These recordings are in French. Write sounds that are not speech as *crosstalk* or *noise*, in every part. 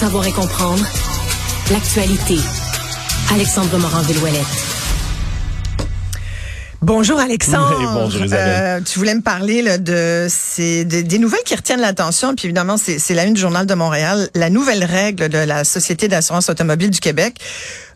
savoir et comprendre l'actualité. Alexandre Morand-Villouellette. Bonjour Alexandre. Oui, bonjour. Euh, tu voulais me parler là, de, ces, de- des nouvelles qui retiennent l'attention. Puis évidemment, c'est c'est la une du Journal de Montréal. La nouvelle règle de la Société d'assurance automobile du Québec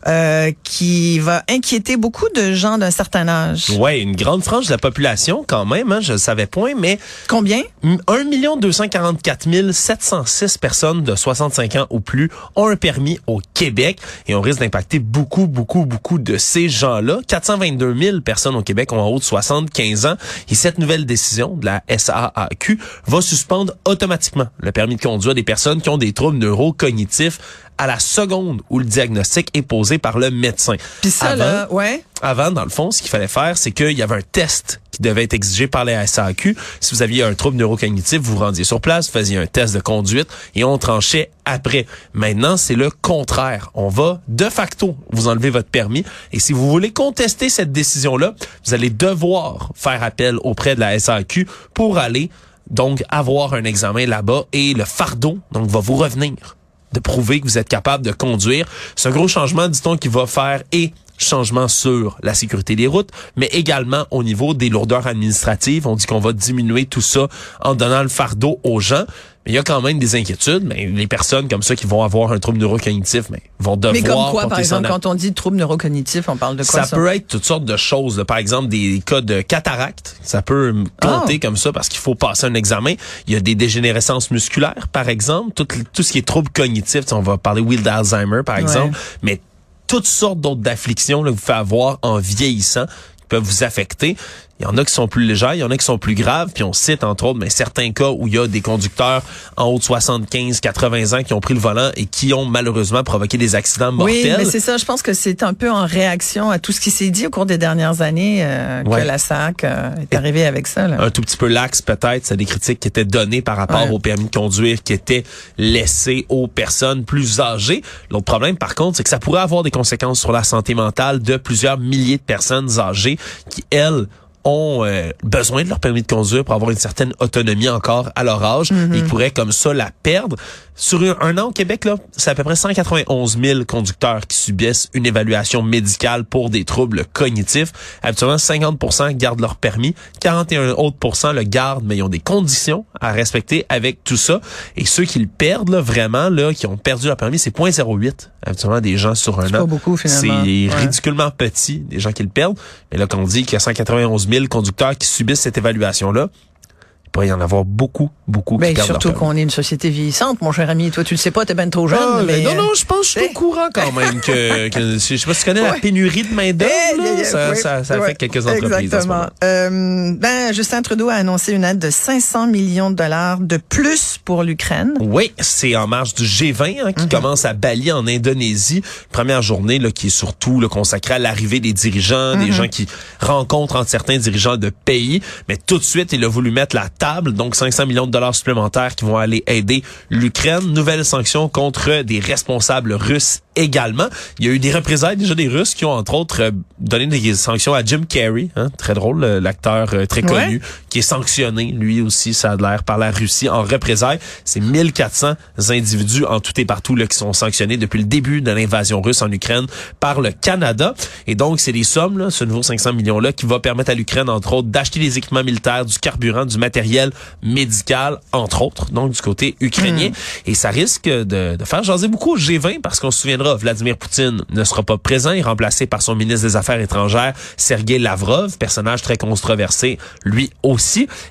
euh, qui va inquiéter beaucoup de gens d'un certain âge. Ouais, une grande frange de la population quand même, hein, je ne savais point, mais Combien? 1 244 706 personnes de 65 ans ou plus ont un permis au Québec et on risque d'impacter beaucoup, beaucoup, beaucoup de ces gens-là. 422 000 personnes au Québec ont en haut de 75 ans et cette nouvelle décision de la SAAQ va suspendre automatiquement le permis de conduire des personnes qui ont des troubles neurocognitifs à la seconde où le diagnostic est posé par le médecin. Puis ça, Avant- là, ouais. avant, dans le fond, ce qu'il fallait faire, c'est qu'il y avait un test qui devait être exigé par la SAQ. Si vous aviez un trouble neurocognitif, vous vous rendiez sur place, vous faisiez un test de conduite et on tranchait après. Maintenant, c'est le contraire. On va de facto vous enlever votre permis et si vous voulez contester cette décision-là, vous allez devoir faire appel auprès de la SAQ pour aller donc avoir un examen là-bas et le fardeau donc va vous revenir de prouver que vous êtes capable de conduire. C'est un gros changement, dit-on, qui va faire et changement sur la sécurité des routes, mais également au niveau des lourdeurs administratives. On dit qu'on va diminuer tout ça en donnant le fardeau aux gens. Mais il y a quand même des inquiétudes. Mais les personnes comme ça qui vont avoir un trouble neurocognitif, mais vont devoir Mais comme quoi, par exemple, quand on dit trouble neurocognitif, on parle de quoi ça, ça? peut être toutes sortes de choses. là. Par exemple, des cas de cataracte. Ça peut compter Ah. comme ça parce qu'il faut passer un examen. Il y a des dégénérescences musculaires, par exemple. Tout, tout ce qui est trouble cognitif. On va parler Will d'Alzheimer, par Ouais. exemple. Mais toutes sortes d'autres d'afflictions là, que vous pouvez avoir en vieillissant qui peuvent vous affecter. Il y en a qui sont plus légères, il y en a qui sont plus graves, puis on cite entre autres mais certains cas où il y a des conducteurs en haut de 75, 80 ans qui ont pris le volant et qui ont malheureusement provoqué des accidents mortels. Oui, mais c'est ça. Je pense que c'est un peu en réaction à tout ce qui s'est dit au cours des dernières années euh, Ouais. que la SAC euh, est arrivée avec ça. Là. un tout petit peu lax peut-être. C'est des critiques qui étaient données par rapport Ouais. au permis de conduire qui étaient laissés aux personnes plus âgées. L'autre problème, par contre, c'est que ça pourrait avoir des conséquences sur la santé mentale de plusieurs milliers de personnes âgées qui, elles, ont euh, besoin de leur permis de conduire pour avoir une certaine autonomie encore à leur âge et pourraient comme ça la perdre. Sur un, an au Québec, là, c'est à peu près 191 000 conducteurs qui subissent une évaluation médicale pour des troubles cognitifs. Habituellement, 50% gardent leur permis, 41 autres pourcents le gardent, mais ils ont des conditions à respecter avec tout ça. Et ceux qui le perdent, là, vraiment, là, qui ont perdu leur permis, c'est 0.08 habituellement des gens sur un C'est an. pas beaucoup, finalement. C'est Ouais. ridiculement petit, des gens qui le perdent. Mais là, quand on dit qu'il y a 191 000 conducteurs qui subissent cette évaluation-là, pourrait y en avoir beaucoup, beaucoup qui Ben, perdent surtout qu'on est une société vieillissante, mon cher ami. Toi, tu le sais pas, t'es ben trop jeune. Ah, mais, non, euh, non, je pense que je suis au courant quand même que, *laughs* que je sais pas si tu connais la pénurie de main d'œuvre, Eh, ça, oui, ça, ça ouais, affecte quelques entreprises Exactement. Euh, ben, Justin Trudeau a annoncé une aide de 500 millions de dollars de plus pour l'Ukraine. Oui, c'est en marge du G20 hein, qui commence à Bali en Indonésie. Première journée là, qui est surtout là, consacrée à l'arrivée des dirigeants, des gens qui rencontrent entre certains dirigeants de pays. Mais tout de suite, il a voulu mettre la table, donc 500 millions de dollars supplémentaires qui vont aller aider l'Ukraine. Nouvelles sanctions contre des responsables russes également. Il y a eu des représailles déjà des Russes qui ont entre autres euh, donné des sanctions à Jim Carrey, hein, très drôle, euh, l'acteur euh, très Ouais. Qui est sanctionné, lui aussi, ça a l'air, par la Russie en représailles. C'est 1400 individus en tout et partout là, qui sont sanctionnés depuis le début de l'invasion russe en Ukraine par le Canada. Et donc, c'est des sommes, là, ce nouveau 500 millions-là, qui va permettre à l'Ukraine, entre autres, d'acheter des équipements militaires, du carburant, du matériel médical, entre autres, donc du côté ukrainien. Et ça risque de, de faire jaser beaucoup au G20 parce qu'on se souviendra, Vladimir Poutine ne sera pas présent, il est remplacé par son ministre des Affaires étrangères, Sergei Lavrov, personnage très controversé, lui aussi.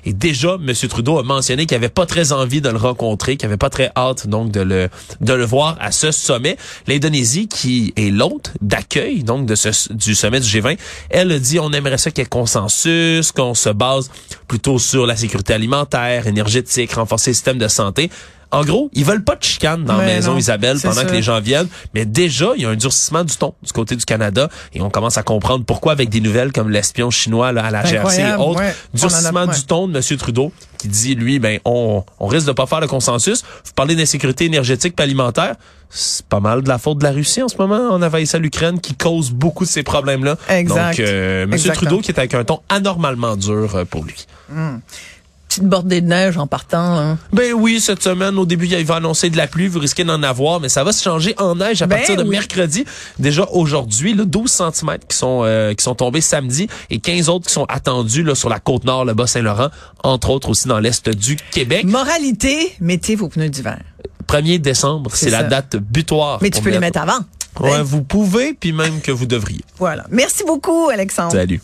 Et déjà, M. Trudeau a mentionné qu'il avait pas très envie de le rencontrer, qu'il avait pas très hâte donc de le de le voir à ce sommet. L'Indonésie, qui est l'hôte d'accueil donc de ce du sommet du G20, elle dit on aimerait ça qu'il y ait consensus, qu'on se base plutôt sur la sécurité alimentaire, énergétique, renforcer le système de santé. En gros, ils veulent pas de chicane dans la Mais maison non, Isabelle pendant que les gens viennent, mais déjà il y a un durcissement du ton du côté du Canada et on commence à comprendre pourquoi avec des nouvelles comme l'espion chinois là, à la GRC et autres, ouais. On en a- durcissement du ton de M. Trudeau qui dit lui ben on, on risque de pas faire le consensus. Vous parlez d'insécurité énergétique et alimentaire, c'est pas mal de la faute de la Russie en ce moment. On envahissait l'Ukraine qui cause beaucoup de ces problèmes-là. Donc, euh, M. Exactement. Trudeau qui est avec un ton anormalement dur euh, pour lui. Petite bordée de neige en partant. Là. Ben oui, cette semaine, au début, il va annoncer de la pluie. Vous risquez d'en avoir, mais ça va se changer en neige à Ben partir de oui. mercredi. Déjà aujourd'hui, là, 12 cm qui sont euh, qui sont tombés samedi et 15 autres qui sont attendus là, sur la côte nord, le Bas-Saint-Laurent, entre autres aussi dans l'est du Québec. Moralité, mettez vos pneus d'hiver. 1er décembre, c'est la date butoir. Mais tu peux les mettre avant. Ouais, Hein? vous pouvez, puis même que vous devriez. Voilà. Merci beaucoup, Alexandre. Salut.